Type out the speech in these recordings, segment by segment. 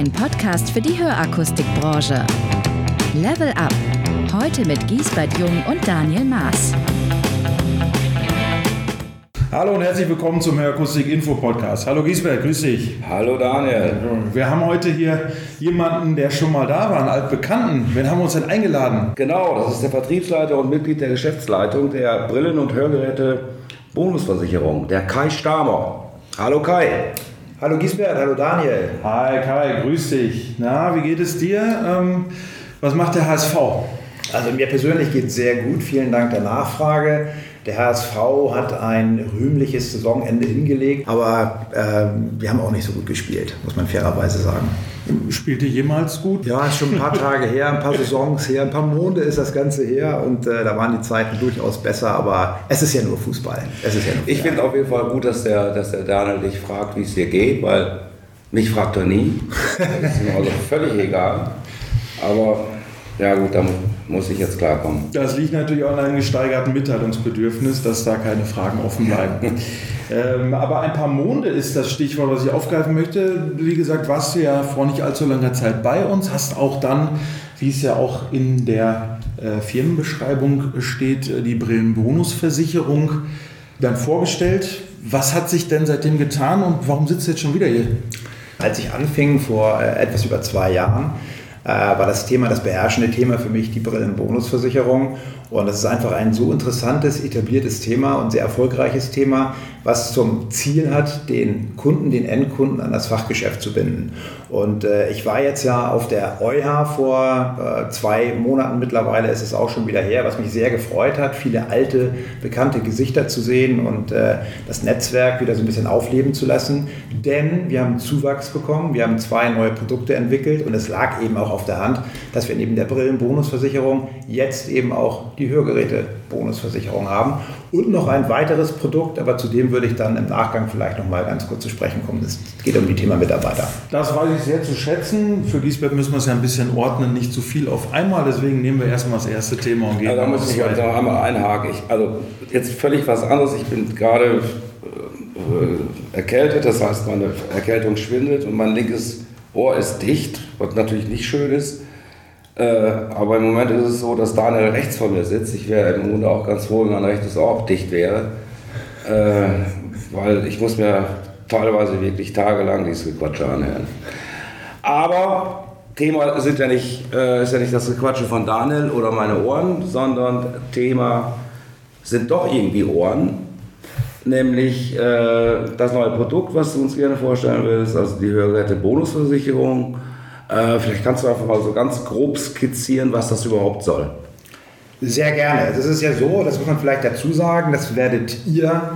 ein Podcast für die Hörakustikbranche. Level Up. Heute mit Giesbert Jung und Daniel Maas. Hallo und herzlich willkommen zum Hörakustik Info Podcast. Hallo Giesbert, grüß dich. Hallo Daniel. Wir haben heute hier jemanden, der schon mal da war, einen altbekannten. Wen haben wir uns denn eingeladen? Genau, das ist der Vertriebsleiter und Mitglied der Geschäftsleitung der Brillen- und Hörgeräte Bonusversicherung, der Kai Stamer. Hallo Kai. Hallo Giesbert, hallo Daniel. Hi Kai, grüß dich. Na, wie geht es dir? Ähm, was macht der HSV? Also mir persönlich geht es sehr gut, vielen Dank der Nachfrage. Der HSV hat ein rühmliches Saisonende hingelegt, aber ähm, wir haben auch nicht so gut gespielt, muss man fairerweise sagen. Spielte jemals gut? Ja, ist schon ein paar Tage her, ein paar Saisons her, ein paar Monde ist das Ganze her und äh, da waren die Zeiten durchaus besser, aber es ist ja nur Fußball. Es ist ja nur ich finde auf jeden Fall gut, dass der, dass der Daniel dich fragt, wie es dir geht, weil mich fragt er nie. Das ist mir also völlig egal. Aber ja gut, da muss ich jetzt klarkommen. Das liegt natürlich auch an einem gesteigerten Mitteilungsbedürfnis, dass da keine Fragen offen bleiben. ähm, aber ein paar Monde ist das Stichwort, was ich aufgreifen möchte. Wie gesagt, warst du ja vor nicht allzu langer Zeit bei uns, hast auch dann, wie es ja auch in der äh, Firmenbeschreibung steht, äh, die Brillenbonusversicherung dann vorgestellt. Was hat sich denn seitdem getan und warum sitzt du jetzt schon wieder hier? Als ich anfing vor äh, etwas über zwei Jahren, äh, war das Thema, das beherrschende Thema für mich die Brillenbonusversicherung. Und das ist einfach ein so interessantes, etabliertes Thema und sehr erfolgreiches Thema, was zum Ziel hat, den Kunden, den Endkunden an das Fachgeschäft zu binden. Und äh, ich war jetzt ja auf der EuH vor äh, zwei Monaten mittlerweile, ist es auch schon wieder her, was mich sehr gefreut hat, viele alte, bekannte Gesichter zu sehen und äh, das Netzwerk wieder so ein bisschen aufleben zu lassen. Denn wir haben Zuwachs bekommen, wir haben zwei neue Produkte entwickelt und es lag eben auch auf der Hand, dass wir neben der Brillenbonusversicherung jetzt eben auch die Hörgeräte-Bonusversicherung haben und noch ein weiteres Produkt, aber zu dem würde ich dann im Nachgang vielleicht noch mal ganz kurz zu sprechen kommen. Es geht um die Thema Mitarbeiter. Das weiß ich sehr zu schätzen. Für Giesbert müssen wir es ja ein bisschen ordnen, nicht zu viel auf einmal. Deswegen nehmen wir erstmal das erste Thema und gehen also, Da muss ich da einmal einhaken. Ich, also jetzt völlig was anderes. Ich bin gerade äh, erkältet, das heißt, meine Erkältung schwindet und mein linkes Ohr ist dicht, was natürlich nicht schön ist. Äh, aber im Moment ist es so, dass Daniel rechts von mir sitzt. Ich wäre im Grunde auch ganz froh, wenn mein rechtes auch dicht wäre. Äh, weil ich muss mir teilweise wirklich tagelang dieses Gequatsche anhören. Aber Thema sind ja nicht, äh, ist ja nicht das Gequatsche von Daniel oder meine Ohren, sondern Thema sind doch irgendwie Ohren. Nämlich äh, das neue Produkt, was du uns gerne vorstellen willst, also die Hörgeräte Bonusversicherung äh, vielleicht kannst du einfach mal so ganz grob skizzieren, was das überhaupt soll. Sehr gerne. Das ist ja so, das muss man vielleicht dazu sagen, das werdet ihr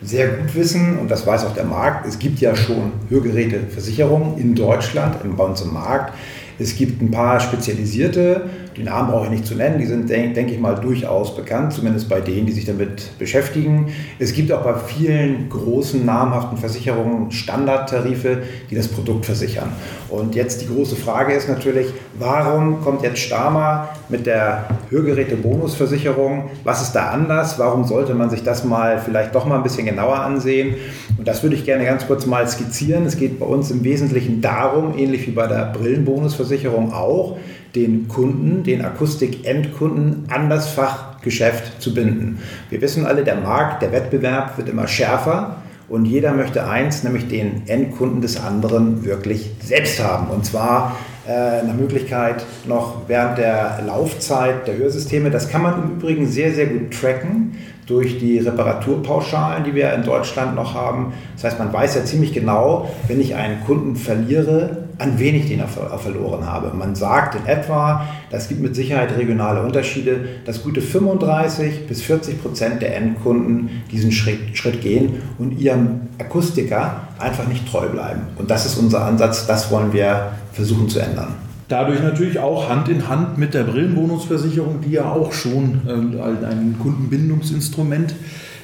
sehr gut wissen und das weiß auch der Markt. Es gibt ja schon Hörgeräteversicherungen in Deutschland, bei uns im Markt. Es gibt ein paar spezialisierte, die Namen brauche ich nicht zu nennen, die sind, denke denk ich mal, durchaus bekannt, zumindest bei denen, die sich damit beschäftigen. Es gibt auch bei vielen großen, namhaften Versicherungen Standardtarife, die das Produkt versichern. Und jetzt die große Frage ist natürlich, warum kommt jetzt Stama mit der Hörgeräte-Bonusversicherung? Was ist da anders? Warum sollte man sich das mal vielleicht doch mal ein bisschen genauer ansehen? Und das würde ich gerne ganz kurz mal skizzieren. Es geht bei uns im Wesentlichen darum, ähnlich wie bei der Brillenbonusversicherung auch, den Kunden, den Akustik-Endkunden an das Fachgeschäft zu binden. Wir wissen alle, der Markt, der Wettbewerb wird immer schärfer. Und jeder möchte eins, nämlich den Endkunden des anderen wirklich selbst haben. Und zwar äh, nach Möglichkeit noch während der Laufzeit der Hörsysteme. Das kann man im Übrigen sehr, sehr gut tracken durch die Reparaturpauschalen, die wir in Deutschland noch haben. Das heißt, man weiß ja ziemlich genau, wenn ich einen Kunden verliere, an wen ich den verloren habe. Man sagt in etwa, das gibt mit Sicherheit regionale Unterschiede, dass gute 35 bis 40 Prozent der Endkunden diesen Schritt, Schritt gehen und ihrem Akustiker einfach nicht treu bleiben. Und das ist unser Ansatz, das wollen wir versuchen zu ändern. Dadurch natürlich auch Hand in Hand mit der Brillenbonusversicherung, die ja auch schon äh, ein Kundenbindungsinstrument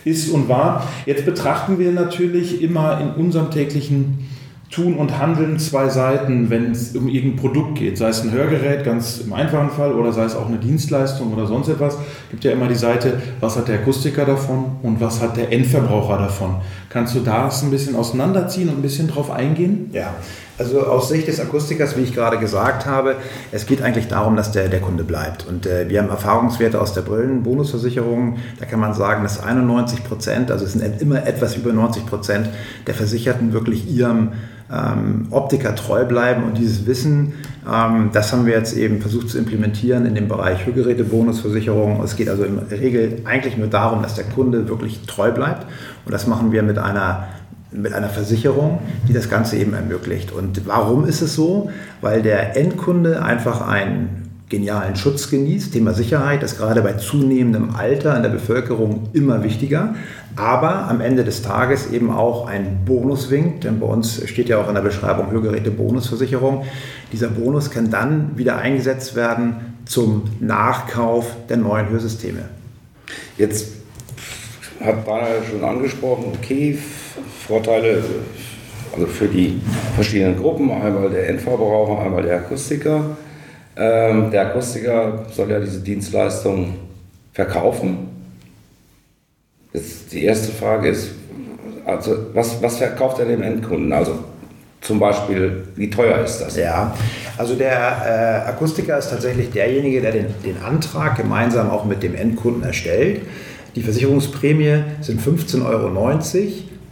ist und war. Jetzt betrachten wir natürlich immer in unserem täglichen Tun und Handeln zwei Seiten, wenn es um irgendein Produkt geht. Sei es ein Hörgerät, ganz im einfachen Fall, oder sei es auch eine Dienstleistung oder sonst etwas. Es gibt ja immer die Seite, was hat der Akustiker davon und was hat der Endverbraucher davon. Kannst du das ein bisschen auseinanderziehen und ein bisschen drauf eingehen? Ja, Also aus Sicht des Akustikers, wie ich gerade gesagt habe, es geht eigentlich darum, dass der, der Kunde bleibt. Und äh, wir haben Erfahrungswerte aus der Brillenbonusversicherung. Da kann man sagen, dass 91 Prozent, also es sind immer etwas über 90 Prozent der Versicherten wirklich ihrem ähm, Optiker treu bleiben. Und dieses Wissen, ähm, das haben wir jetzt eben versucht zu implementieren in dem Bereich Hörgerätebonusversicherung. Es geht also in der Regel eigentlich nur darum, dass der Kunde wirklich treu bleibt. Und das machen wir mit einer mit einer Versicherung, die das Ganze eben ermöglicht. Und warum ist es so? Weil der Endkunde einfach einen genialen Schutz genießt. Thema Sicherheit ist gerade bei zunehmendem Alter in der Bevölkerung immer wichtiger, aber am Ende des Tages eben auch ein Bonus winkt, denn bei uns steht ja auch in der Beschreibung Hörgeräte Bonusversicherung. Dieser Bonus kann dann wieder eingesetzt werden zum Nachkauf der neuen Hörsysteme. Jetzt hat Bana schon angesprochen, okay, Vorteile also für die verschiedenen Gruppen, einmal der Endverbraucher, einmal der Akustiker. Ähm, der Akustiker soll ja diese Dienstleistung verkaufen. Jetzt die erste Frage ist, also was, was verkauft er dem Endkunden? Also zum Beispiel, wie teuer ist das? Ja, also der äh, Akustiker ist tatsächlich derjenige, der den, den Antrag gemeinsam auch mit dem Endkunden erstellt. Die Versicherungsprämie sind 15,90 Euro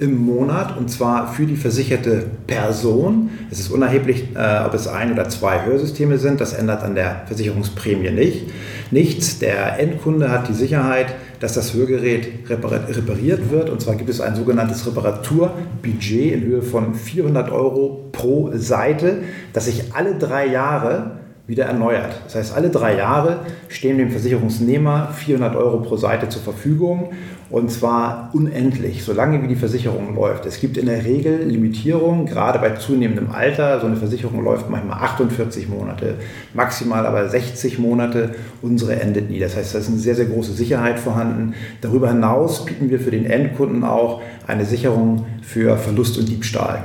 im Monat und zwar für die versicherte Person. Es ist unerheblich, äh, ob es ein oder zwei Hörsysteme sind. Das ändert an der Versicherungsprämie nicht. Nichts. Der Endkunde hat die Sicherheit, dass das Hörgerät repariert wird. Und zwar gibt es ein sogenanntes Reparaturbudget in Höhe von 400 Euro pro Seite, das sich alle drei Jahre wieder erneuert. Das heißt, alle drei Jahre stehen dem Versicherungsnehmer 400 Euro pro Seite zur Verfügung und zwar unendlich, solange wie die Versicherung läuft. Es gibt in der Regel Limitierungen, gerade bei zunehmendem Alter. So eine Versicherung läuft manchmal 48 Monate, maximal aber 60 Monate. Unsere endet nie. Das heißt, da ist eine sehr, sehr große Sicherheit vorhanden. Darüber hinaus bieten wir für den Endkunden auch eine Sicherung für Verlust und Diebstahl.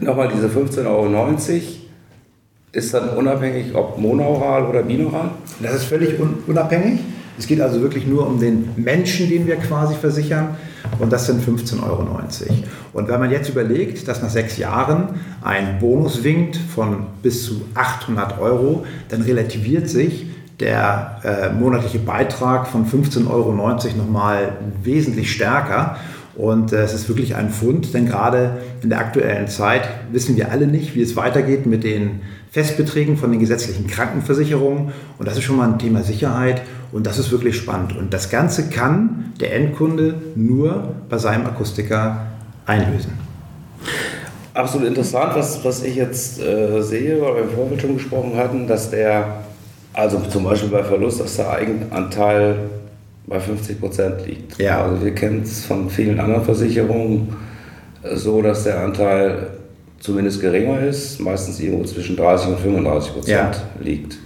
Nochmal diese 15,90 Euro ist dann unabhängig, ob monaural oder binaural? Das ist völlig un unabhängig. Es geht also wirklich nur um den Menschen, den wir quasi versichern. Und das sind 15,90 Euro. Und wenn man jetzt überlegt, dass nach sechs Jahren ein Bonus winkt von bis zu 800 Euro, dann relativiert sich der äh, monatliche Beitrag von 15,90 Euro nochmal wesentlich stärker. Und äh, es ist wirklich ein Fund, denn gerade in der aktuellen Zeit wissen wir alle nicht, wie es weitergeht mit den Festbeträgen von den gesetzlichen Krankenversicherungen. Und das ist schon mal ein Thema Sicherheit und das ist wirklich spannend. Und das Ganze kann der Endkunde nur bei seinem Akustiker einlösen. Absolut interessant, was, was ich jetzt äh, sehe, weil wir im Vorfeld schon gesprochen hatten, dass der, also zum Beispiel bei Verlust, dass der Eigenanteil bei 50 Prozent liegt. Ja. Also wir kennen es von vielen anderen Versicherungen äh, so, dass der Anteil zumindest geringer ist, meistens irgendwo zwischen 30 und 35 Prozent ja. liegt.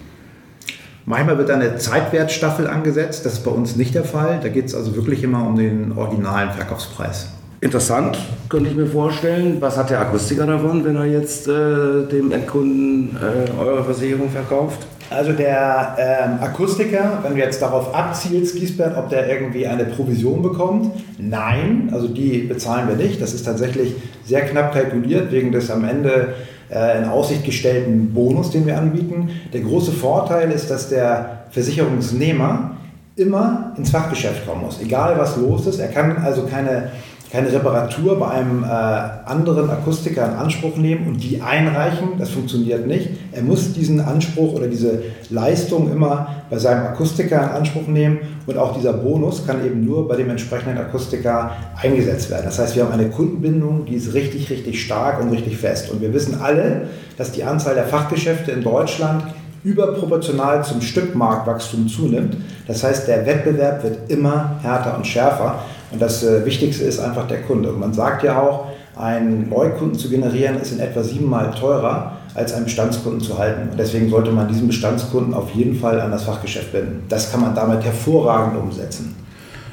Manchmal wird eine Zeitwertstaffel angesetzt, das ist bei uns nicht der Fall. Da geht es also wirklich immer um den originalen Verkaufspreis. Interessant, könnte ich mir vorstellen. Was hat der Akustiker davon, wenn er jetzt äh, dem Endkunden äh, eure Versicherung verkauft? Also der ähm, Akustiker, wenn du jetzt darauf abzielst, Giesbert, ob der irgendwie eine Provision bekommt, nein, also die bezahlen wir nicht. Das ist tatsächlich sehr knapp kalkuliert wegen des am Ende äh, in Aussicht gestellten Bonus, den wir anbieten. Der große Vorteil ist, dass der Versicherungsnehmer immer ins Fachgeschäft kommen muss, egal was los ist. Er kann also keine keine Reparatur bei einem äh, anderen Akustiker in Anspruch nehmen und die einreichen. Das funktioniert nicht. Er muss diesen Anspruch oder diese Leistung immer bei seinem Akustiker in Anspruch nehmen und auch dieser Bonus kann eben nur bei dem entsprechenden Akustiker eingesetzt werden. Das heißt, wir haben eine Kundenbindung, die ist richtig, richtig stark und richtig fest. Und wir wissen alle, dass die Anzahl der Fachgeschäfte in Deutschland überproportional zum Stückmarktwachstum zunimmt. Das heißt, der Wettbewerb wird immer härter und schärfer. Und das äh, Wichtigste ist einfach der Kunde. Und man sagt ja auch, einen Neukunden zu generieren ist in etwa siebenmal teurer, als einen Bestandskunden zu halten. Und deswegen sollte man diesen Bestandskunden auf jeden Fall an das Fachgeschäft binden. Das kann man damit hervorragend umsetzen.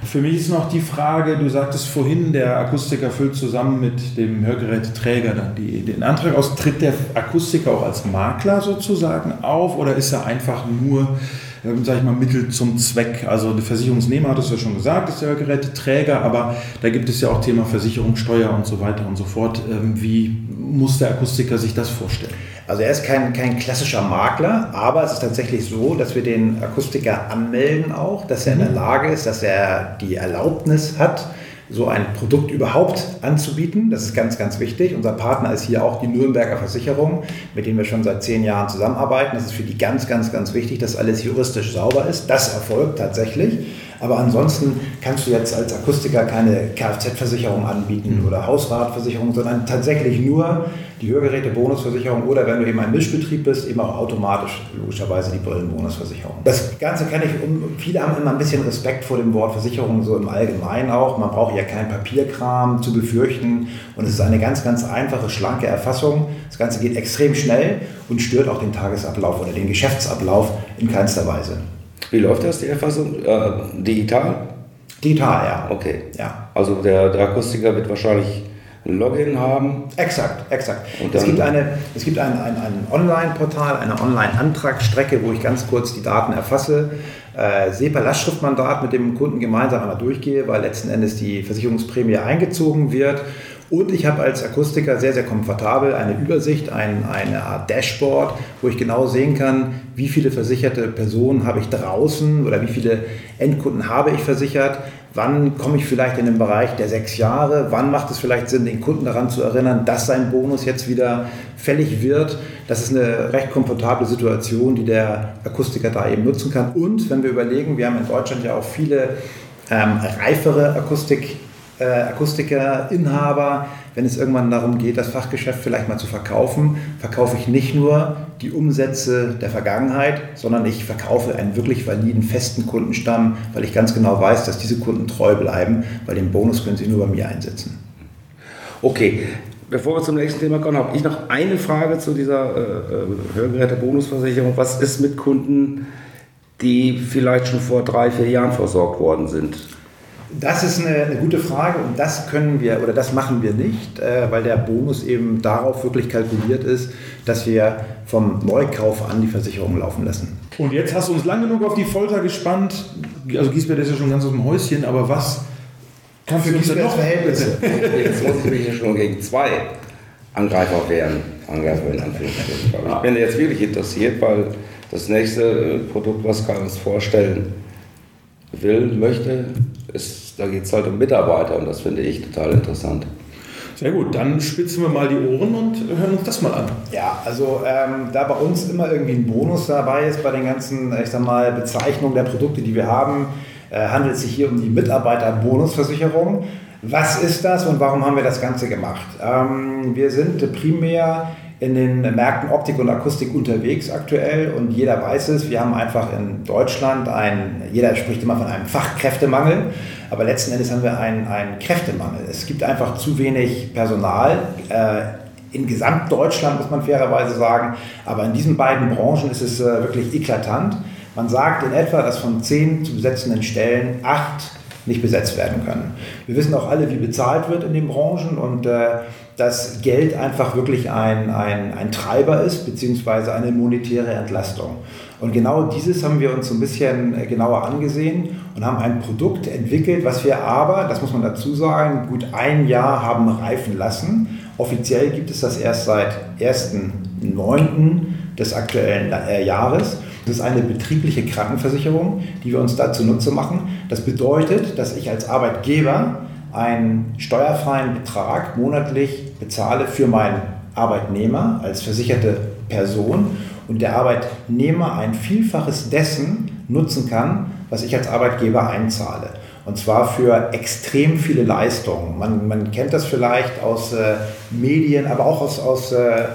Für mich ist noch die Frage, du sagtest vorhin, der Akustiker füllt zusammen mit dem Hörgeräteträger dann die, den Antrag aus. Tritt der Akustiker auch als Makler sozusagen auf oder ist er einfach nur ähm, sag ich mal, Mittel zum Zweck. Also der Versicherungsnehmer hat es ja schon gesagt, ist der Geräteträger, aber da gibt es ja auch Thema Versicherungssteuer und so weiter und so fort. Ähm, wie muss der Akustiker sich das vorstellen? Also er ist kein, kein klassischer Makler, aber es ist tatsächlich so, dass wir den Akustiker anmelden auch, dass er in der mhm. Lage ist, dass er die Erlaubnis hat, so ein Produkt überhaupt anzubieten. Das ist ganz, ganz wichtig. Unser Partner ist hier auch die Nürnberger Versicherung, mit denen wir schon seit zehn Jahren zusammenarbeiten. Das ist für die ganz, ganz, ganz wichtig, dass alles juristisch sauber ist. Das erfolgt tatsächlich. Aber ansonsten kannst du jetzt als Akustiker keine Kfz-Versicherung anbieten mhm. oder Hausratversicherung, sondern tatsächlich nur die Hörgeräte-Bonusversicherung oder wenn du eben ein Mischbetrieb bist, eben auch automatisch logischerweise die Brillenbonusversicherung. Das Ganze kann ich, viele haben immer ein bisschen Respekt vor dem Wort Versicherung, so im Allgemeinen auch. Man braucht ja keinen Papierkram zu befürchten und es ist eine ganz, ganz einfache, schlanke Erfassung. Das Ganze geht extrem schnell und stört auch den Tagesablauf oder den Geschäftsablauf in keinster Weise. Wie läuft das, die Erfassung? Äh, digital? Digital, ja. Okay. Ja. Also der, der Akustiker wird wahrscheinlich ein Login haben. Exakt, exakt. es gibt, eine, es gibt ein, ein, ein Online-Portal, eine Online-Antragsstrecke, wo ich ganz kurz die Daten erfasse, äh, SEPA-Lastschriftmandat mit dem Kunden gemeinsam einmal durchgehe, weil letzten Endes die Versicherungsprämie eingezogen wird und ich habe als Akustiker sehr, sehr komfortabel eine Übersicht, ein, eine Art Dashboard, wo ich genau sehen kann, wie viele versicherte Personen habe ich draußen oder wie viele Endkunden habe ich versichert. Wann komme ich vielleicht in den Bereich der sechs Jahre? Wann macht es vielleicht Sinn, den Kunden daran zu erinnern, dass sein Bonus jetzt wieder fällig wird? Das ist eine recht komfortable Situation, die der Akustiker da eben nutzen kann. Und wenn wir überlegen, wir haben in Deutschland ja auch viele ähm, reifere Akustik äh, Akustiker, Inhaber, wenn es irgendwann darum geht, das Fachgeschäft vielleicht mal zu verkaufen, verkaufe ich nicht nur die Umsätze der Vergangenheit, sondern ich verkaufe einen wirklich validen, festen Kundenstamm, weil ich ganz genau weiß, dass diese Kunden treu bleiben, weil den Bonus können sie nur bei mir einsetzen. Okay, Bevor wir zum nächsten Thema kommen, habe ich noch eine Frage zu dieser äh, äh Hörgeräte-Bonusversicherung. Was ist mit Kunden, die vielleicht schon vor drei, vier Jahren versorgt worden sind? Das ist eine, eine, gute Frage und das können wir oder das machen wir nicht, äh, weil der Bonus eben darauf wirklich kalkuliert ist, dass wir vom Neukauf an die Versicherung laufen lassen. Und jetzt hast du uns lang genug auf die Folter gespannt. Also Giesbert ist ja schon ganz aus dem Häuschen, aber was kannst du uns denn noch Verhältnisse? Jetzt muss ich mich hier schon gegen zwei Angreifer wehren. Angreifer in Anführungsstrichen. Ich bin jetzt wirklich interessiert, weil das nächste äh, Produkt, was wir uns vorstellen will, möchte, ist, da geht es halt um Mitarbeiter und das finde ich total interessant. Sehr gut, dann spitzen wir mal die Ohren und hören uns das mal an. Ja, also ähm, da bei uns immer irgendwie ein Bonus dabei ist bei den ganzen, ich sag mal, Bezeichnungen der Produkte, die wir haben, äh, handelt es sich hier um die Mitarbeiterbonusversicherung. Was ist das und warum haben wir das Ganze gemacht? Ähm, wir sind primär in den Märkten Optik und Akustik unterwegs aktuell und jeder weiß es. Wir haben einfach in Deutschland ein, jeder spricht immer von einem Fachkräftemangel, aber letzten Endes haben wir einen, einen Kräftemangel. Es gibt einfach zu wenig Personal. Äh, in Gesamtdeutschland muss man fairerweise sagen, aber in diesen beiden Branchen ist es äh, wirklich eklatant. Man sagt in etwa, dass von zehn zu besetzenden Stellen acht nicht besetzt werden können. Wir wissen auch alle, wie bezahlt wird in den Branchen und äh, dass Geld einfach wirklich ein, ein, ein Treiber ist, beziehungsweise eine monetäre Entlastung. Und genau dieses haben wir uns so ein bisschen äh, genauer angesehen und haben ein Produkt entwickelt, was wir aber, das muss man dazu sagen, gut ein Jahr haben reifen lassen. Offiziell gibt es das erst seit 1.9. des aktuellen äh, Jahres. Das ist eine betriebliche Krankenversicherung, die wir uns da zunutze machen. Das bedeutet, dass ich als Arbeitgeber einen steuerfreien Betrag monatlich bezahle für meinen Arbeitnehmer als versicherte Person und der Arbeitnehmer ein Vielfaches dessen nutzen kann, was ich als Arbeitgeber einzahle. Und zwar für extrem viele Leistungen. Man, man kennt das vielleicht aus äh, Medien, aber auch aus, aus, äh,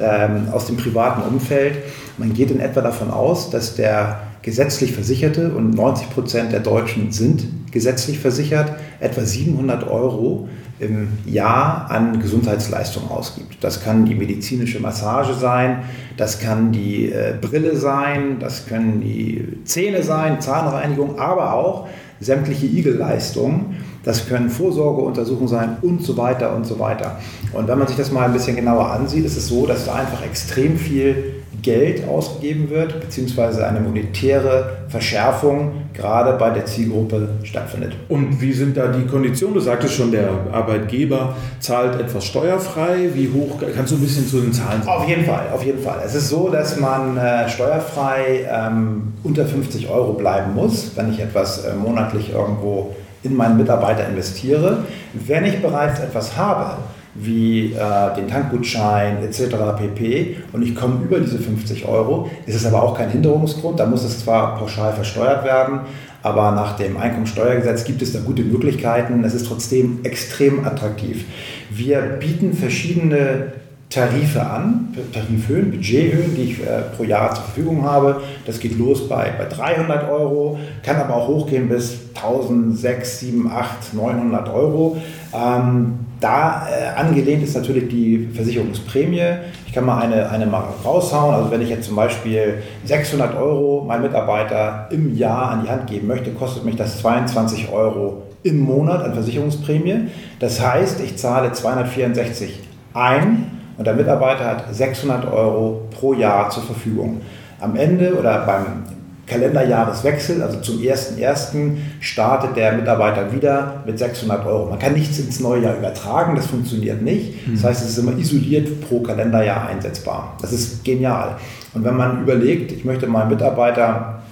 ähm, aus dem privaten Umfeld. Man geht in etwa davon aus, dass der gesetzlich Versicherte und 90 Prozent der Deutschen sind gesetzlich versichert, etwa 700 Euro im Jahr an Gesundheitsleistungen ausgibt. Das kann die medizinische Massage sein, das kann die äh, Brille sein, das können die Zähne sein, Zahnreinigung, aber auch sämtliche Igelleistungen. Das können Vorsorgeuntersuchungen sein und so weiter und so weiter. Und wenn man sich das mal ein bisschen genauer ansieht, ist es so, dass da einfach extrem viel Geld ausgegeben wird, beziehungsweise eine monetäre Verschärfung gerade bei der Zielgruppe stattfindet. Und wie sind da die Konditionen? Du sagtest schon, der Arbeitgeber zahlt etwas steuerfrei. Wie hoch? Kannst du ein bisschen zu den Zahlen sagen? Auf jeden Fall, auf jeden Fall. Es ist so, dass man äh, steuerfrei ähm, unter 50 Euro bleiben muss, wenn ich etwas äh, monatlich irgendwo in meinen Mitarbeiter investiere. Wenn ich bereits etwas habe, wie äh, den Tankgutschein etc. pp. Und ich komme über diese 50 Euro. ist Es aber auch kein Hinderungsgrund. Da muss es zwar pauschal versteuert werden, aber nach dem Einkommensteuergesetz gibt es da gute Möglichkeiten. Es ist trotzdem extrem attraktiv. Wir bieten verschiedene Tarife an, Tarifhöhen, Budgethöhen, die ich äh, pro Jahr zur Verfügung habe. Das geht los bei, bei 300 Euro, kann aber auch hochgehen bis 1000, 6, 7, 8, 900 Euro. Ähm, da äh, angelehnt ist natürlich die Versicherungsprämie. Ich kann mal eine, eine mal raushauen. Also wenn ich jetzt zum Beispiel 600 Euro meinem Mitarbeiter im Jahr an die Hand geben möchte, kostet mich das 22 Euro im Monat an Versicherungsprämie. Das heißt, ich zahle 264 ein und der Mitarbeiter hat 600 Euro pro Jahr zur Verfügung. Am Ende oder beim Kalenderjahreswechsel, also zum 1.1. startet der Mitarbeiter wieder mit 600 Euro. Man kann nichts ins neue Jahr übertragen, das funktioniert nicht. Das heißt, es ist immer isoliert pro Kalenderjahr einsetzbar. Das ist genial. Und wenn man überlegt, ich möchte meinem Mitarbeiter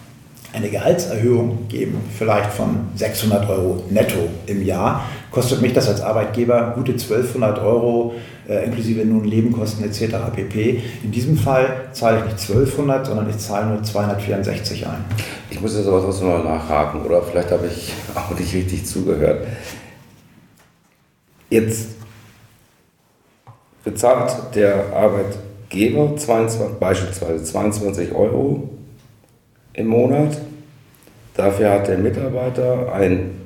eine Gehaltserhöhung geben, vielleicht von 600 Euro netto im Jahr, kostet mich das als Arbeitgeber gute 1200 Euro äh, inklusive nun Nebenkosten etc. pp. In diesem Fall zahle ich nicht 1200, sondern ich zahle nur 264 ein. Ich muss jetzt aber trotzdem mal nachhaken oder vielleicht habe ich auch nicht richtig zugehört. Jetzt bezahlt der Arbeitgeber 22, beispielsweise 22 Euro im Monat. Dafür hat der Mitarbeiter ein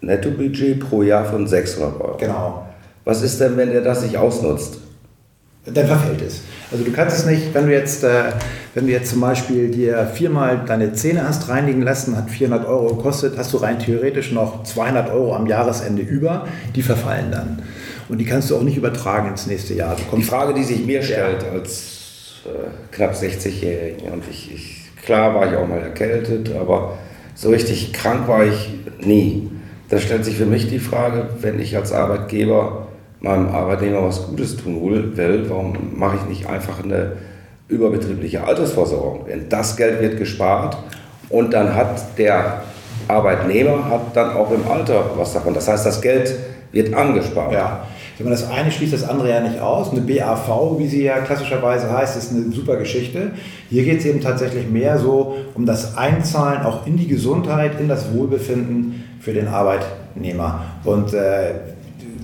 Nettobudget pro Jahr von 600 Euro. Genau. Was ist denn, wenn er das nicht ausnutzt? Dann verfällt es. Also du kannst es nicht, wenn du jetzt, äh, wenn du jetzt zum Beispiel dir viermal deine Zähne hast reinigen lassen, hat 400 Euro gekostet, hast du rein theoretisch noch 200 Euro am Jahresende über, die verfallen dann. Und die kannst du auch nicht übertragen ins nächste Jahr. die Frage, die sich mir stellt als äh, knapp 60-Jährigen, und ich, ich, klar war ich auch mal erkältet, aber so richtig krank war ich nie. Da stellt sich für mich die Frage, wenn ich als Arbeitgeber meinem Arbeitnehmer was Gutes tun will, warum mache ich nicht einfach eine überbetriebliche Altersversorgung? Denn das Geld wird gespart und dann hat der Arbeitnehmer hat dann auch im Alter was davon. Das heißt, das Geld wird angespart. Ja. Das eine schließt das andere ja nicht aus. Eine BAV, wie sie ja klassischerweise heißt, ist eine super Geschichte. Hier geht es eben tatsächlich mehr so um das Einzahlen auch in die Gesundheit, in das Wohlbefinden für den Arbeitnehmer. Und äh,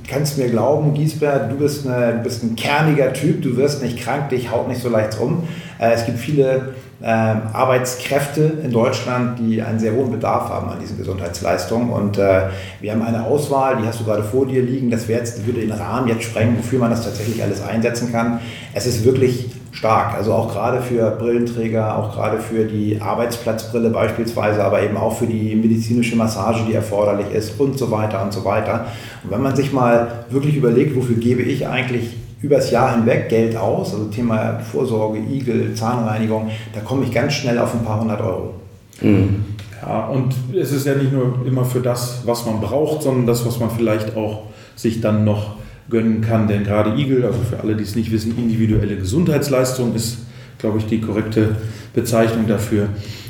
kannst mir glauben, Giesbert, du bist, eine, du bist ein kerniger Typ, du wirst nicht krank, dich haut nicht so leicht rum. Äh, es gibt viele äh, Arbeitskräfte in Deutschland, die einen sehr hohen Bedarf haben an diesen Gesundheitsleistungen. Und äh, wir haben eine Auswahl, die hast du gerade vor dir liegen. Das jetzt, würde den Rahmen jetzt sprengen, wofür man das tatsächlich alles einsetzen kann. Es ist wirklich stark. Also auch gerade für Brillenträger, auch gerade für die Arbeitsplatzbrille beispielsweise, aber eben auch für die medizinische Massage, die erforderlich ist und so weiter und so weiter. Und wenn man sich mal wirklich überlegt, wofür gebe ich eigentlich übers Jahr hinweg Geld aus, also Thema Vorsorge, Igel, Zahnreinigung, da komme ich ganz schnell auf ein paar hundert Euro. Mhm. Ja, und es ist ja nicht nur immer für das, was man braucht, sondern das, was man vielleicht auch sich dann noch gönnen kann. Denn gerade Igel, also für alle, die es nicht wissen, individuelle Gesundheitsleistung ist, glaube ich, die korrekte Bezeichnung dafür,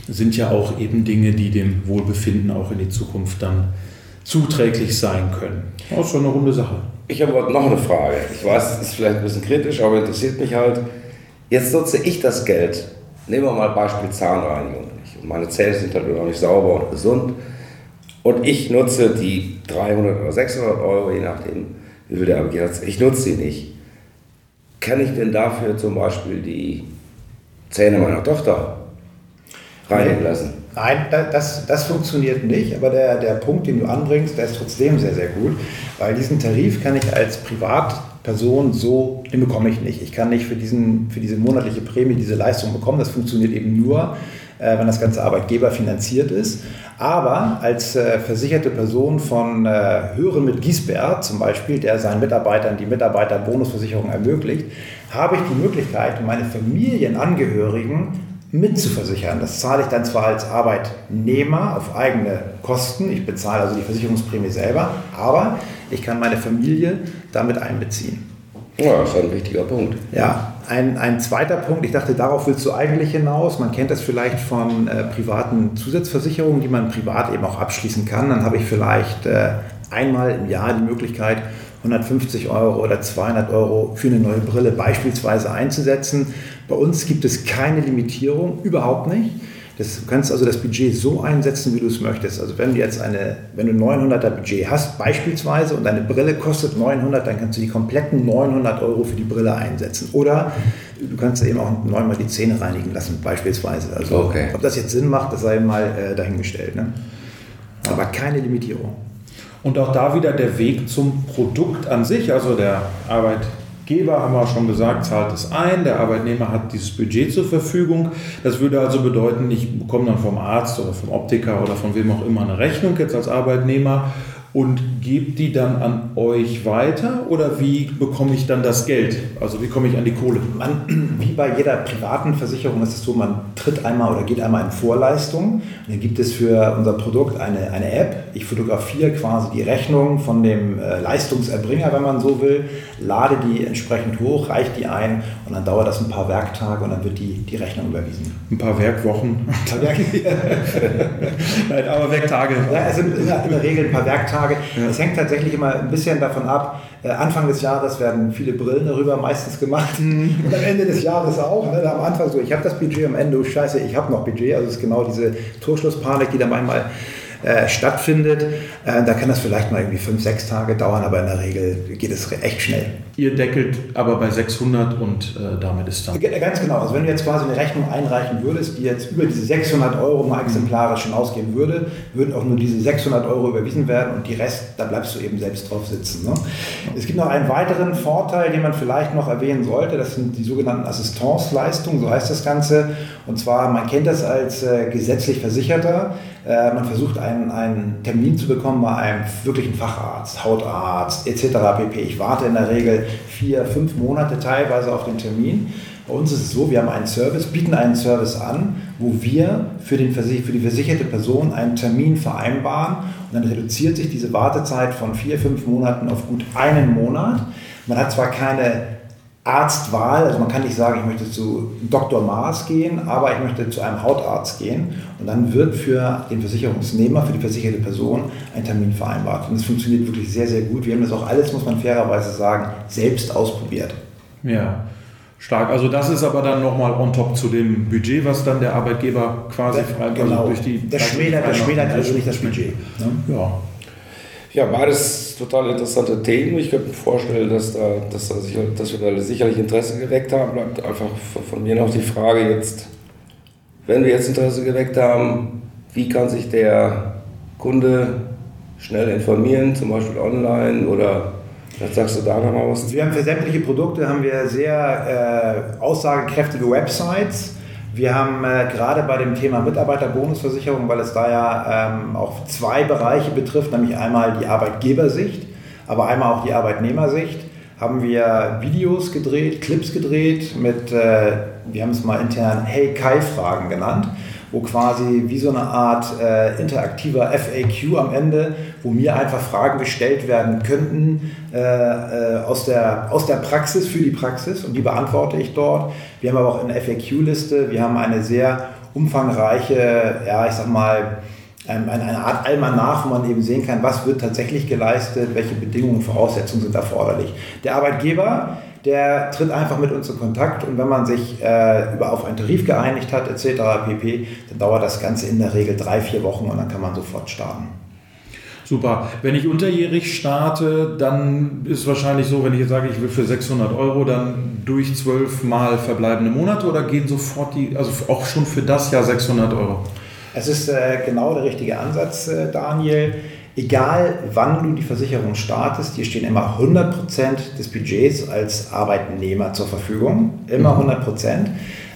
sind ja auch eben Dinge, die dem Wohlbefinden auch in die Zukunft dann zuträglich sein können. Das ist schon eine runde Sache. Ich habe noch eine Frage. Ich weiß, es ist vielleicht ein bisschen kritisch, aber interessiert mich halt. Jetzt nutze ich das Geld. Nehmen wir mal Beispiel Zahnreinigung. Meine Zähne sind halt noch nicht sauber und gesund. Und ich nutze die 300 oder 600 Euro, je nachdem, wie viel der Arbeitgeber. Ich nutze sie nicht. Kann ich denn dafür zum Beispiel die Zähne meiner Tochter reinigen lassen? Nein, das, das funktioniert nicht, aber der, der Punkt, den du anbringst, der ist trotzdem sehr, sehr gut, weil diesen Tarif kann ich als Privatperson so, den bekomme ich nicht. Ich kann nicht für, diesen, für diese monatliche Prämie diese Leistung bekommen. Das funktioniert eben nur, äh, wenn das ganze Arbeitgeber finanziert ist. Aber als äh, versicherte Person von äh, Hören mit Giesbert zum Beispiel, der seinen Mitarbeitern die Mitarbeiterbonusversicherung ermöglicht, habe ich die Möglichkeit, meine Familienangehörigen mitzuversichern. Das zahle ich dann zwar als Arbeitnehmer auf eigene Kosten, ich bezahle also die Versicherungsprämie selber, aber ich kann meine Familie damit einbeziehen. Ja, das ist ein wichtiger Punkt. Ja, ein, ein zweiter Punkt, ich dachte, darauf willst du eigentlich hinaus. Man kennt das vielleicht von äh, privaten Zusatzversicherungen, die man privat eben auch abschließen kann. Dann habe ich vielleicht äh, einmal im Jahr die Möglichkeit, 150 Euro oder 200 Euro für eine neue Brille beispielsweise einzusetzen. Bei uns gibt es keine Limitierung, überhaupt nicht. Das, du kannst also das Budget so einsetzen, wie du es möchtest. Also wenn du jetzt eine, wenn du 900er Budget hast beispielsweise und deine Brille kostet 900, dann kannst du die kompletten 900 Euro für die Brille einsetzen. Oder du kannst eben auch neunmal die Zähne reinigen lassen beispielsweise. Also okay. ob das jetzt Sinn macht, das sei mal äh, dahingestellt. Ne? Aber keine Limitierung. Und auch da wieder der Weg zum Produkt an sich, also der Arbeitgeber, haben wir schon gesagt, zahlt es ein, der Arbeitnehmer hat dieses Budget zur Verfügung. Das würde also bedeuten, ich bekomme dann vom Arzt oder vom Optiker oder von wem auch immer eine Rechnung jetzt als Arbeitnehmer und gebt die dann an euch weiter oder wie bekomme ich dann das Geld? Also wie komme ich an die Kohle? Man, wie bei jeder privaten Versicherung ist es so, man tritt einmal oder geht einmal in Vorleistung. Und dann gibt es für unser Produkt eine, eine App. Ich fotografiere quasi die Rechnung von dem äh, Leistungserbringer, wenn man so will, lade die entsprechend hoch, reiche die ein und dann dauert das ein paar Werktage und dann wird die, die Rechnung überwiesen. Ein paar Werkwochen. Ein paar Werk Nein, aber Werktage. Ja, es sind in der Regel ein paar Werktage. Frage. Es hängt tatsächlich immer ein bisschen davon ab. Äh, Anfang des Jahres werden viele Brillen darüber meistens gemacht mhm. und am Ende des Jahres auch. Ne? Am Anfang so, ich habe das Budget, am Ende, oh scheiße, ich habe noch Budget. Also es ist genau diese Torschlusspanik, die da manchmal äh, stattfindet. Äh, da kann das vielleicht mal irgendwie fünf, sechs Tage dauern, aber in der Regel geht es echt schnell. Ihr deckelt aber bei 600 und äh, damit ist dann. Ganz genau. Also wenn du jetzt quasi eine Rechnung einreichen würdest, die jetzt über diese 600 Euro mal exemplarisch hinausgehen würde, würden auch nur diese 600 Euro überwiesen werden und die Rest, da bleibst du eben selbst drauf sitzen. Ne? Es gibt noch einen weiteren Vorteil, den man vielleicht noch erwähnen sollte. Das sind die sogenannten Assistenzleistungen, so heißt das Ganze. Und zwar, man kennt das als äh, gesetzlich Versicherter. Äh, man versucht einen, einen Termin zu bekommen bei einem wirklichen Facharzt, Hautarzt etc. pp. Ich warte in der Regel vier, fünf Monate teilweise auf den Termin. Bei uns ist es so, wir haben einen Service, bieten einen Service an, wo wir für, den, für die versicherte Person einen Termin vereinbaren und dann reduziert sich diese Wartezeit von vier, fünf Monaten auf gut einen Monat. Man hat zwar keine Arztwahl, also man kann nicht sagen, ich möchte zu Dr. Maas gehen, aber ich möchte zu einem Hautarzt gehen und dann wird für den Versicherungsnehmer, für die versicherte Person ein Termin vereinbart. Und das funktioniert wirklich sehr, sehr gut. Wir haben das auch alles, muss man fairerweise sagen, selbst ausprobiert. Ja. Stark. Also das ist aber dann nochmal on top zu dem Budget, was dann der Arbeitgeber quasi frei also genau. also durch die. Das schmälert, das schmälert also nicht das Budget. Ne? Ja. Ja, beides total interessante Themen. Ich könnte mir vorstellen, dass, da, dass, da sicher, dass wir da sicherlich Interesse geweckt haben. Bleibt einfach von mir noch die Frage jetzt, wenn wir jetzt Interesse geweckt haben, wie kann sich der Kunde schnell informieren, zum Beispiel online oder was sagst du da nochmal was? Wir haben für sämtliche Produkte haben wir sehr äh, aussagekräftige Websites wir haben äh, gerade bei dem Thema Mitarbeiterbonusversicherung, weil es da ja ähm, auch zwei Bereiche betrifft, nämlich einmal die Arbeitgebersicht, aber einmal auch die Arbeitnehmersicht, haben wir Videos gedreht, Clips gedreht mit, äh, wir haben es mal intern Hey Kai-Fragen genannt wo quasi wie so eine Art äh, interaktiver FAQ am Ende, wo mir einfach Fragen gestellt werden könnten äh, äh, aus, der, aus der Praxis für die Praxis und die beantworte ich dort. Wir haben aber auch eine FAQ-Liste, wir haben eine sehr umfangreiche, ja, ich sag mal, ähm, eine Art Almanach, wo man eben sehen kann, was wird tatsächlich geleistet, welche Bedingungen, Voraussetzungen sind erforderlich. Der Arbeitgeber der tritt einfach mit uns in Kontakt und wenn man sich äh, über auf einen Tarif geeinigt hat etc. pp, dann dauert das Ganze in der Regel drei, vier Wochen und dann kann man sofort starten. Super. Wenn ich unterjährig starte, dann ist es wahrscheinlich so, wenn ich jetzt sage, ich will für 600 Euro dann durch zwölf Mal verbleibende Monate oder gehen sofort die, also auch schon für das Jahr 600 Euro? Es ist äh, genau der richtige Ansatz, äh, Daniel. Egal wann du die Versicherung startest, dir stehen immer 100% des Budgets als Arbeitnehmer zur Verfügung. Immer 100%.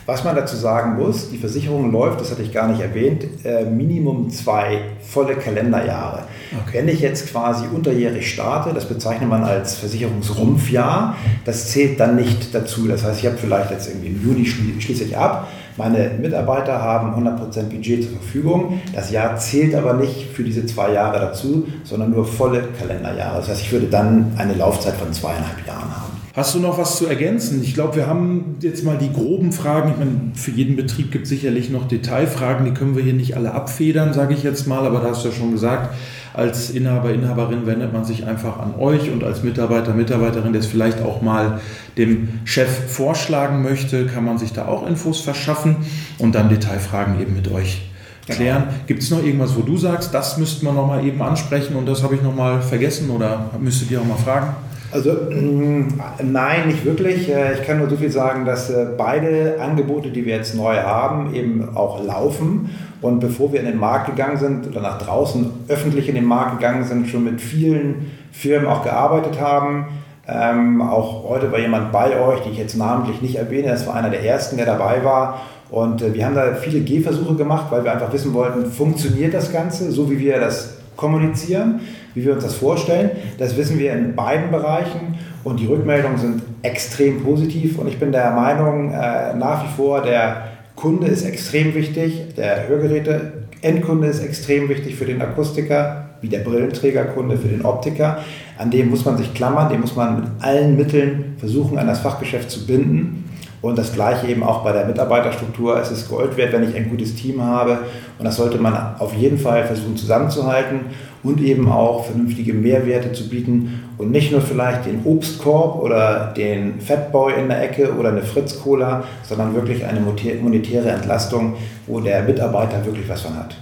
Was man dazu sagen muss, die Versicherung läuft, das hatte ich gar nicht erwähnt, äh, Minimum zwei volle Kalenderjahre. Okay. Wenn ich jetzt quasi unterjährig starte, das bezeichnet man als Versicherungsrumpfjahr, das zählt dann nicht dazu. Das heißt, ich habe vielleicht jetzt irgendwie im Juni schließe ich ab, meine Mitarbeiter haben 100% Budget zur Verfügung. Das Jahr zählt aber nicht für diese zwei Jahre dazu, sondern nur volle Kalenderjahre. Das heißt, ich würde dann eine Laufzeit von zweieinhalb Jahren haben. Hast du noch was zu ergänzen? Ich glaube, wir haben jetzt mal die groben Fragen. Ich meine, für jeden Betrieb gibt es sicherlich noch Detailfragen, die können wir hier nicht alle abfedern, sage ich jetzt mal, aber da hast du ja schon gesagt, als Inhaber, Inhaberin wendet man sich einfach an euch und als Mitarbeiter, Mitarbeiterin, der es vielleicht auch mal dem Chef vorschlagen möchte, kann man sich da auch Infos verschaffen und dann Detailfragen eben mit euch klären. Genau. Gibt es noch irgendwas, wo du sagst, das müssten wir noch mal eben ansprechen und das habe ich noch mal vergessen oder müsstet ihr auch mal fragen? Also mm, nein, nicht wirklich. Äh, ich kann nur so viel sagen, dass äh, beide Angebote, die wir jetzt neu haben, eben auch laufen. Und bevor wir in den Markt gegangen sind oder nach draußen öffentlich in den Markt gegangen sind, schon mit vielen Firmen auch gearbeitet haben. Ähm, auch heute war jemand bei euch, die ich jetzt namentlich nicht erwähne. Das war einer der ersten, der dabei war. Und äh, wir haben da viele Gehversuche gemacht, weil wir einfach wissen wollten, funktioniert das Ganze, so wie wir das kommunizieren wie wir uns das vorstellen. Das wissen wir in beiden Bereichen und die Rückmeldungen sind extrem positiv und ich bin der Meinung, äh, nach wie vor, der Kunde ist extrem wichtig, der Hörgeräte Endkunde ist extrem wichtig für den Akustiker, wie der Brillenträgerkunde für den Optiker. An dem muss man sich klammern, den muss man mit allen Mitteln versuchen, an das Fachgeschäft zu binden. Und das gleiche eben auch bei der Mitarbeiterstruktur. Es ist Gold wert, wenn ich ein gutes Team habe. Und das sollte man auf jeden Fall versuchen zusammenzuhalten und eben auch vernünftige Mehrwerte zu bieten und nicht nur vielleicht den Obstkorb oder den Fatboy in der Ecke oder eine Fritz-Cola, sondern wirklich eine monetäre Entlastung, wo der Mitarbeiter wirklich was von hat.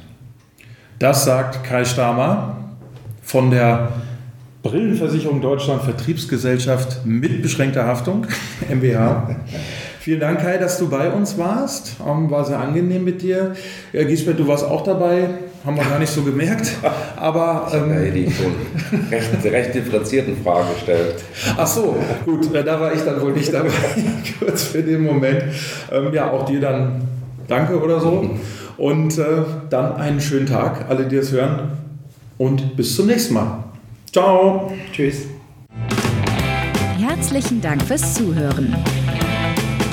Das sagt Kai Stamer von der Brillenversicherung Deutschland Vertriebsgesellschaft mit beschränkter Haftung, MBH. Vielen Dank, Kai, dass du bei uns warst. Ähm, war sehr angenehm mit dir. Gisbert, du warst auch dabei. Haben wir gar nicht so gemerkt. Aber. Ähm, ja, die schon recht, recht differenzierten Fragen gestellt. Ach so, gut, äh, da war ich dann wohl nicht dabei. Kurz für den Moment. Ähm, ja, auch dir dann danke oder so. Und äh, dann einen schönen Tag, alle, die es hören. Und bis zum nächsten Mal. Ciao. Tschüss. Herzlichen Dank fürs Zuhören.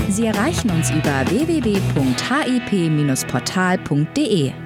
Sie erreichen uns über www.hip-portal.de.